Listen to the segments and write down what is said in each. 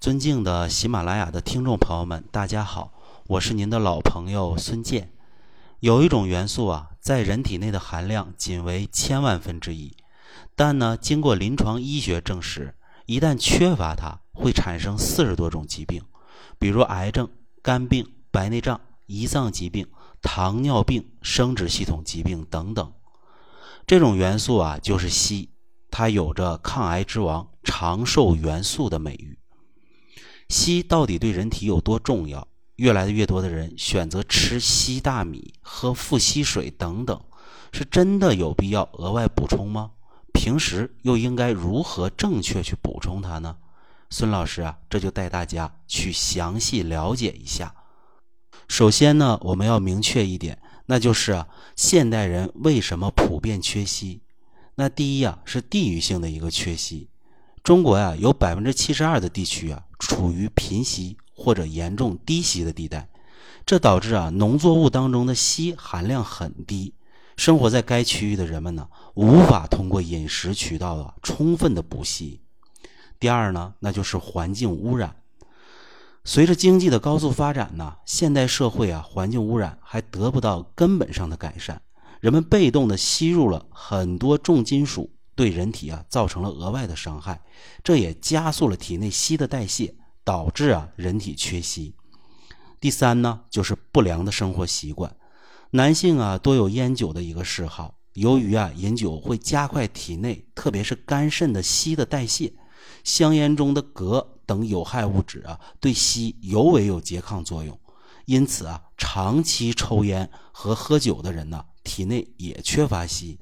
尊敬的喜马拉雅的听众朋友们，大家好，我是您的老朋友孙健。有一种元素啊，在人体内的含量仅为千万分之一，但呢，经过临床医学证实，一旦缺乏它，会产生四十多种疾病，比如癌症、肝病、白内障、胰脏疾病、糖尿病、生殖系统疾病等等。这种元素啊，就是硒，它有着抗癌之王、长寿元素的美誉。硒到底对人体有多重要？越来越多的人选择吃硒大米、喝富硒水等等，是真的有必要额外补充吗？平时又应该如何正确去补充它呢？孙老师啊，这就带大家去详细了解一下。首先呢，我们要明确一点，那就是啊，现代人为什么普遍缺硒？那第一啊，是地域性的一个缺硒。中国呀，有百分之七十二的地区啊，处于贫瘠或者严重低息的地带，这导致啊，农作物当中的硒含量很低，生活在该区域的人们呢，无法通过饮食渠道啊，充分的补硒。第二呢，那就是环境污染。随着经济的高速发展呢，现代社会啊，环境污染还得不到根本上的改善，人们被动的吸入了很多重金属。对人体啊造成了额外的伤害，这也加速了体内硒的代谢，导致啊人体缺硒。第三呢，就是不良的生活习惯。男性啊多有烟酒的一个嗜好，由于啊饮酒会加快体内特别是肝肾的硒的代谢，香烟中的镉等有害物质啊对硒尤为有拮抗作用，因此啊长期抽烟和喝酒的人呢体内也缺乏硒。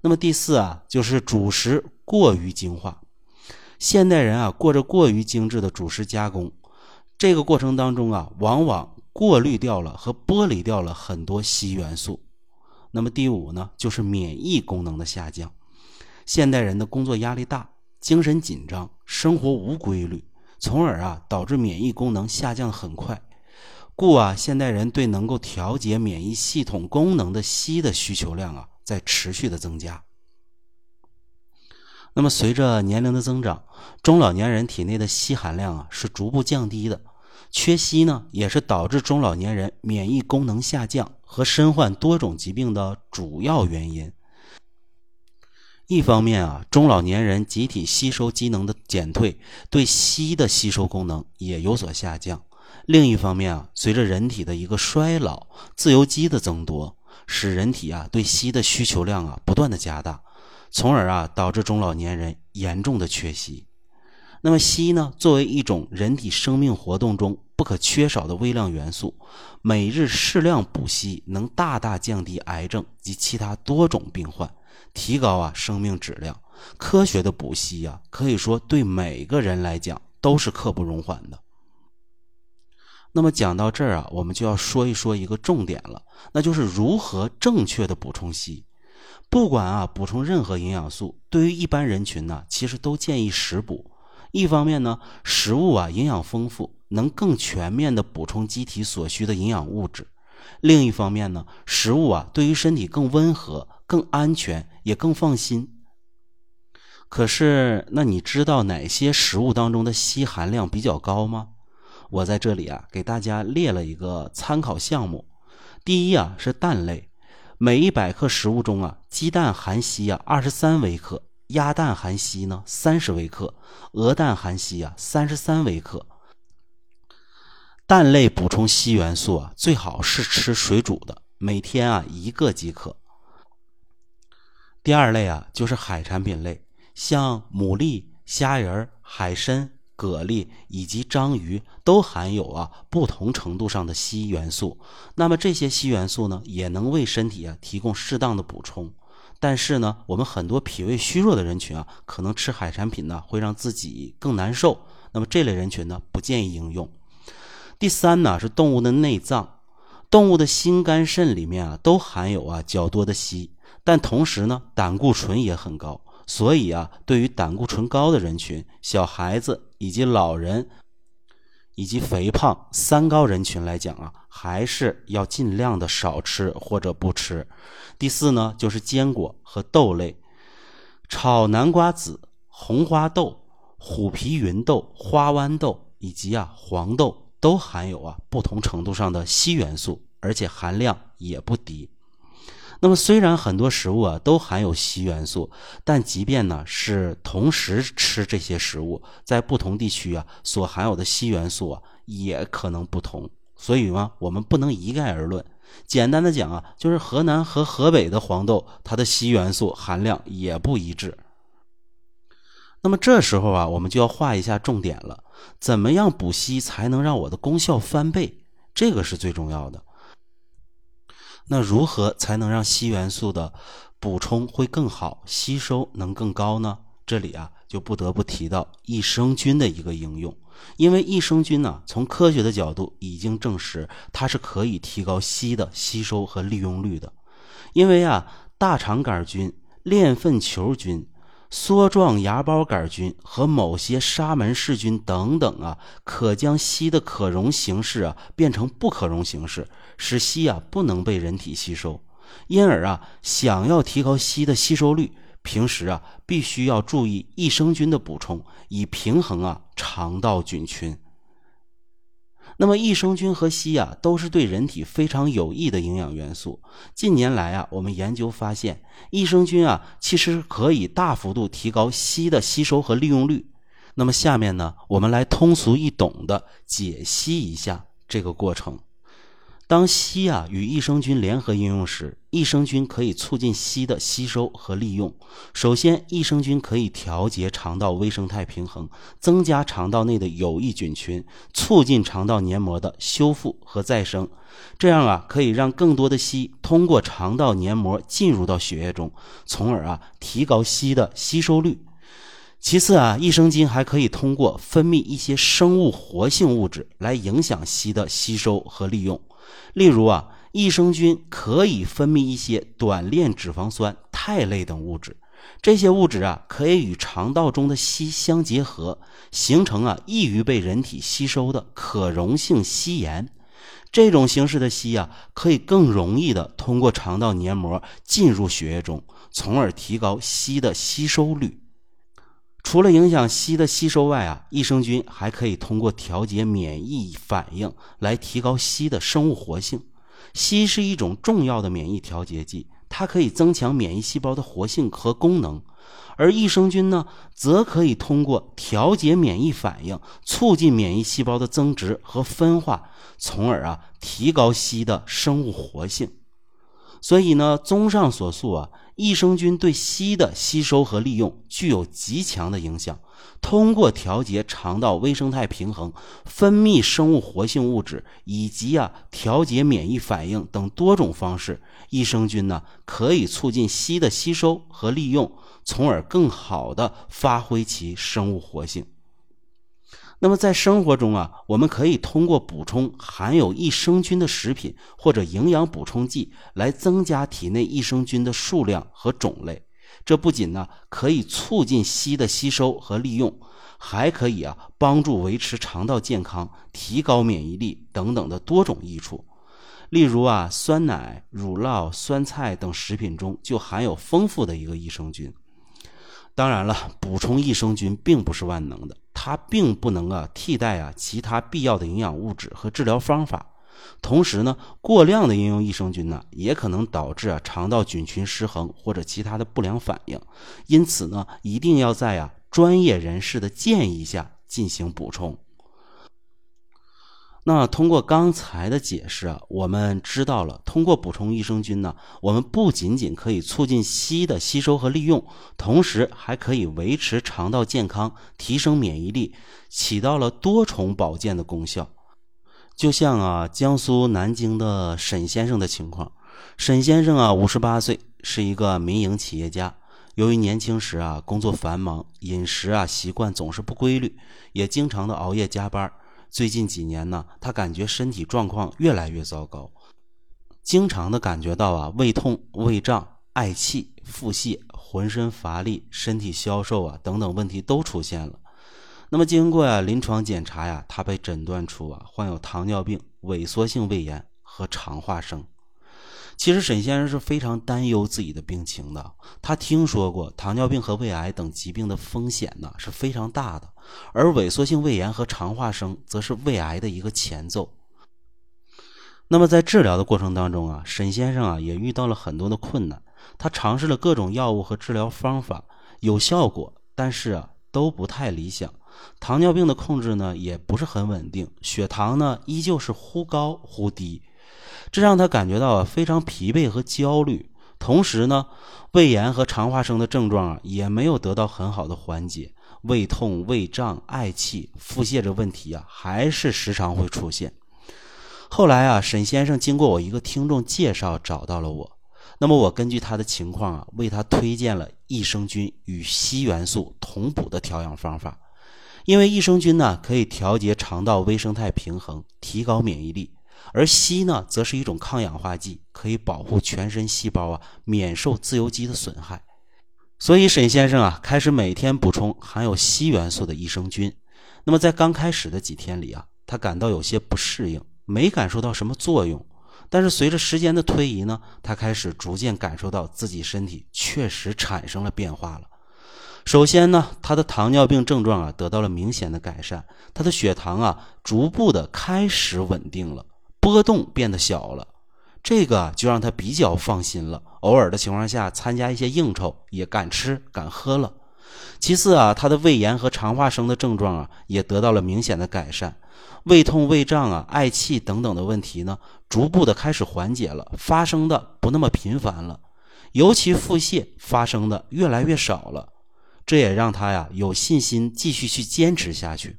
那么第四啊，就是主食过于精化。现代人啊，过着过于精致的主食加工，这个过程当中啊，往往过滤掉了和剥离掉了很多硒元素。那么第五呢，就是免疫功能的下降。现代人的工作压力大，精神紧张，生活无规律，从而啊，导致免疫功能下降很快。故啊，现代人对能够调节免疫系统功能的硒的需求量啊。在持续的增加。那么，随着年龄的增长，中老年人体内的硒含量啊是逐步降低的。缺硒呢，也是导致中老年人免疫功能下降和身患多种疾病的主要原因。一方面啊，中老年人集体吸收机能的减退，对硒的吸收功能也有所下降。另一方面啊，随着人体的一个衰老，自由基的增多。使人体啊对硒的需求量啊不断的加大，从而啊导致中老年人严重的缺硒。那么硒呢，作为一种人体生命活动中不可缺少的微量元素，每日适量补硒能大大降低癌症及其他多种病患，提高啊生命质量。科学的补硒呀，可以说对每个人来讲都是刻不容缓的。那么讲到这儿啊，我们就要说一说一个重点了，那就是如何正确的补充硒。不管啊补充任何营养素，对于一般人群呢，其实都建议食补。一方面呢，食物啊营养丰富，能更全面的补充机体所需的营养物质；另一方面呢，食物啊对于身体更温和、更安全，也更放心。可是，那你知道哪些食物当中的硒含量比较高吗？我在这里啊，给大家列了一个参考项目。第一啊是蛋类，每一百克食物中啊，鸡蛋含硒啊二十三微克，鸭蛋含硒呢三十微克，鹅蛋含硒啊三十三微克。蛋类补充硒元素啊，最好是吃水煮的，每天啊一个即可。第二类啊就是海产品类，像牡蛎、虾仁、海参。蛤蜊以及章鱼都含有啊不同程度上的硒元素，那么这些硒元素呢，也能为身体啊提供适当的补充。但是呢，我们很多脾胃虚弱的人群啊，可能吃海产品呢会让自己更难受，那么这类人群呢不建议应用。第三呢是动物的内脏，动物的心肝肾里面啊都含有啊较多的硒，但同时呢胆固醇也很高。所以啊，对于胆固醇高的人群、小孩子以及老人，以及肥胖三高人群来讲啊，还是要尽量的少吃或者不吃。第四呢，就是坚果和豆类，炒南瓜子、红花豆、虎皮芸豆、花豌豆以及啊黄豆都含有啊不同程度上的硒元素，而且含量也不低。那么虽然很多食物啊都含有硒元素，但即便呢是同时吃这些食物，在不同地区啊所含有的硒元素啊也可能不同。所以呢，我们不能一概而论。简单的讲啊，就是河南和河北的黄豆，它的硒元素含量也不一致。那么这时候啊，我们就要画一下重点了：怎么样补硒才能让我的功效翻倍？这个是最重要的。那如何才能让硒元素的补充会更好，吸收能更高呢？这里啊，就不得不提到益生菌的一个应用，因为益生菌呢，从科学的角度已经证实它是可以提高硒的吸收和利用率的。因为啊，大肠杆菌、链粪球菌。梭状芽孢杆菌和某些沙门氏菌等等啊，可将硒的可溶形式啊变成不可溶形式，使硒啊不能被人体吸收。因而啊，想要提高硒的吸收率，平时啊必须要注意益生菌的补充，以平衡啊肠道菌群。那么益生菌和硒啊，都是对人体非常有益的营养元素。近年来啊，我们研究发现，益生菌啊，其实可以大幅度提高硒的吸收和利用率。那么下面呢，我们来通俗易懂的解析一下这个过程。当硒啊与益生菌联合应用时，益生菌可以促进硒的吸收和利用。首先，益生菌可以调节肠道微生态平衡，增加肠道内的有益菌群，促进肠道黏膜的修复和再生。这样啊，可以让更多的硒通过肠道黏膜进入到血液中，从而啊提高硒的吸收率。其次啊，益生菌还可以通过分泌一些生物活性物质来影响硒的吸收和利用。例如啊，益生菌可以分泌一些短链脂肪酸、肽类等物质，这些物质啊可以与肠道中的硒相结合，形成啊易于被人体吸收的可溶性硒盐。这种形式的硒啊，可以更容易的通过肠道黏膜进入血液中，从而提高硒的吸收率。除了影响硒的吸收外啊，益生菌还可以通过调节免疫反应来提高硒的生物活性。硒是一种重要的免疫调节剂，它可以增强免疫细胞的活性和功能。而益生菌呢，则可以通过调节免疫反应，促进免疫细胞的增殖和分化，从而啊提高硒的生物活性。所以呢，综上所述啊。益生菌对硒的吸收和利用具有极强的影响。通过调节肠道微生态平衡、分泌生物活性物质以及啊调节免疫反应等多种方式，益生菌呢可以促进硒的吸收和利用，从而更好的发挥其生物活性。那么在生活中啊，我们可以通过补充含有益生菌的食品或者营养补充剂来增加体内益生菌的数量和种类。这不仅呢可以促进硒的吸收和利用，还可以啊帮助维持肠道健康、提高免疫力等等的多种益处。例如啊，酸奶、乳酪、酸菜等食品中就含有丰富的一个益生菌。当然了，补充益生菌并不是万能的。它并不能啊替代啊其他必要的营养物质和治疗方法，同时呢，过量的应用益生菌呢，也可能导致啊肠道菌群失衡或者其他的不良反应，因此呢，一定要在啊专业人士的建议下进行补充。那通过刚才的解释啊，我们知道了，通过补充益生菌呢，我们不仅仅可以促进硒的吸收和利用，同时还可以维持肠道健康、提升免疫力，起到了多重保健的功效。就像啊，江苏南京的沈先生的情况，沈先生啊，五十八岁，是一个民营企业家。由于年轻时啊工作繁忙，饮食啊习惯总是不规律，也经常的熬夜加班。最近几年呢，他感觉身体状况越来越糟糕，经常的感觉到啊胃痛、胃胀、嗳气、腹泻、浑身乏力、身体消瘦啊等等问题都出现了。那么经过呀临床检查呀，他被诊断出啊患有糖尿病、萎缩性胃炎和肠化生。其实沈先生是非常担忧自己的病情的。他听说过糖尿病和胃癌等疾病的风险呢是非常大的，而萎缩性胃炎和肠化生则是胃癌的一个前奏。那么在治疗的过程当中啊，沈先生啊也遇到了很多的困难。他尝试了各种药物和治疗方法，有效果，但是啊都不太理想。糖尿病的控制呢也不是很稳定，血糖呢依旧是忽高忽低，这让他感觉到啊非常疲惫和焦虑。同时呢，胃炎和肠化生的症状啊也没有得到很好的缓解，胃痛、胃胀、嗳气、腹泻这问题啊还是时常会出现。后来啊，沈先生经过我一个听众介绍找到了我，那么我根据他的情况啊，为他推荐了益生菌与硒元素同补的调养方法。因为益生菌呢可以调节肠道微生态平衡，提高免疫力，而硒呢则是一种抗氧化剂，可以保护全身细胞啊免受自由基的损害。所以沈先生啊开始每天补充含有硒元素的益生菌。那么在刚开始的几天里啊，他感到有些不适应。没感受到什么作用，但是随着时间的推移呢，他开始逐渐感受到自己身体确实产生了变化了。首先呢，他的糖尿病症状啊得到了明显的改善，他的血糖啊逐步的开始稳定了，波动变得小了，这个就让他比较放心了。偶尔的情况下参加一些应酬也敢吃敢喝了。其次啊，他的胃炎和肠化生的症状啊也得到了明显的改善。胃痛、胃胀啊、嗳气等等的问题呢，逐步的开始缓解了，发生的不那么频繁了，尤其腹泻发生的越来越少了，这也让他呀有信心继续去坚持下去。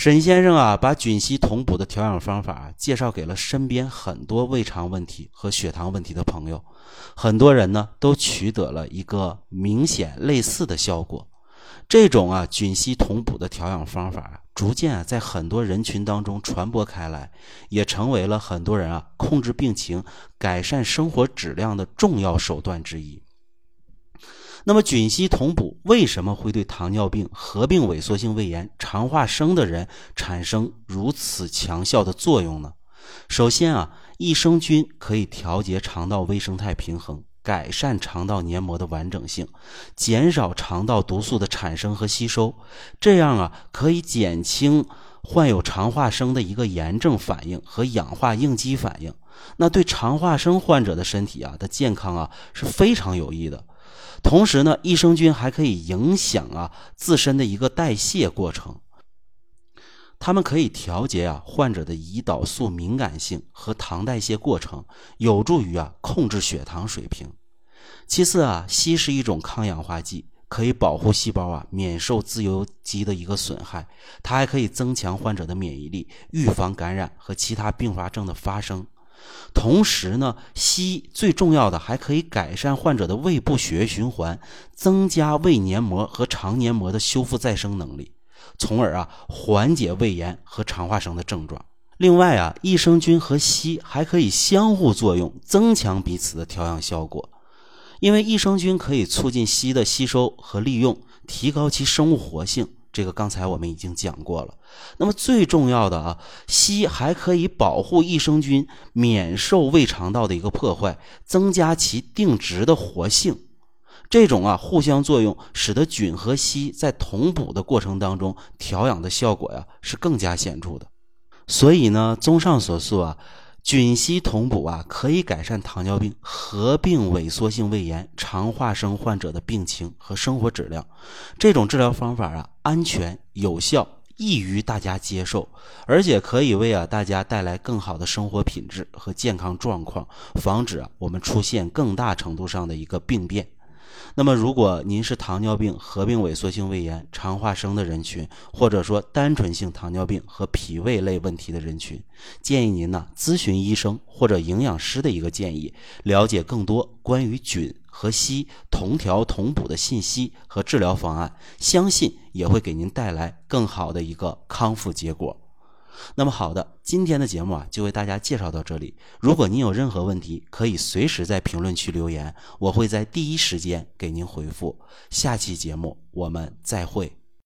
沈先生啊，把菌硒同补的调养方法介绍给了身边很多胃肠问题和血糖问题的朋友，很多人呢都取得了一个明显类似的效果。这种啊菌硒同补的调养方法，逐渐啊在很多人群当中传播开来，也成为了很多人啊控制病情、改善生活质量的重要手段之一。那么菌硒同补为什么会对糖尿病、合并萎缩性胃炎、肠化生的人产生如此强效的作用呢？首先啊，益生菌可以调节肠道微生态平衡。改善肠道黏膜的完整性，减少肠道毒素的产生和吸收，这样啊可以减轻患有肠化生的一个炎症反应和氧化应激反应。那对肠化生患者的身体啊的健康啊是非常有益的。同时呢，益生菌还可以影响啊自身的一个代谢过程，它们可以调节啊患者的胰岛素敏感性和糖代谢过程，有助于啊控制血糖水平。其次啊，硒是一种抗氧化剂，可以保护细胞啊免受自由基的一个损害。它还可以增强患者的免疫力，预防感染和其他并发症的发生。同时呢，硒最重要的还可以改善患者的胃部血液循环，增加胃黏膜和肠黏膜的修复再生能力，从而啊缓解胃炎和肠化生的症状。另外啊，益生菌和硒还可以相互作用，增强彼此的调养效果。因为益生菌可以促进硒的吸收和利用，提高其生物活性。这个刚才我们已经讲过了。那么最重要的啊，硒还可以保护益生菌免受胃肠道的一个破坏，增加其定植的活性。这种啊互相作用，使得菌和硒在同补的过程当中调养的效果呀是更加显著的。所以呢，综上所述啊。菌硒同补啊，可以改善糖尿病、合并萎缩性胃炎、肠化生患者的病情和生活质量。这种治疗方法啊，安全有效，易于大家接受，而且可以为啊大家带来更好的生活品质和健康状况，防止啊我们出现更大程度上的一个病变。那么，如果您是糖尿病合并萎缩性胃炎、肠化生的人群，或者说单纯性糖尿病和脾胃类问题的人群，建议您呢咨询医生或者营养师的一个建议，了解更多关于菌和硒同调同补的信息和治疗方案，相信也会给您带来更好的一个康复结果。那么好的，今天的节目啊，就为大家介绍到这里。如果您有任何问题，可以随时在评论区留言，我会在第一时间给您回复。下期节目我们再会。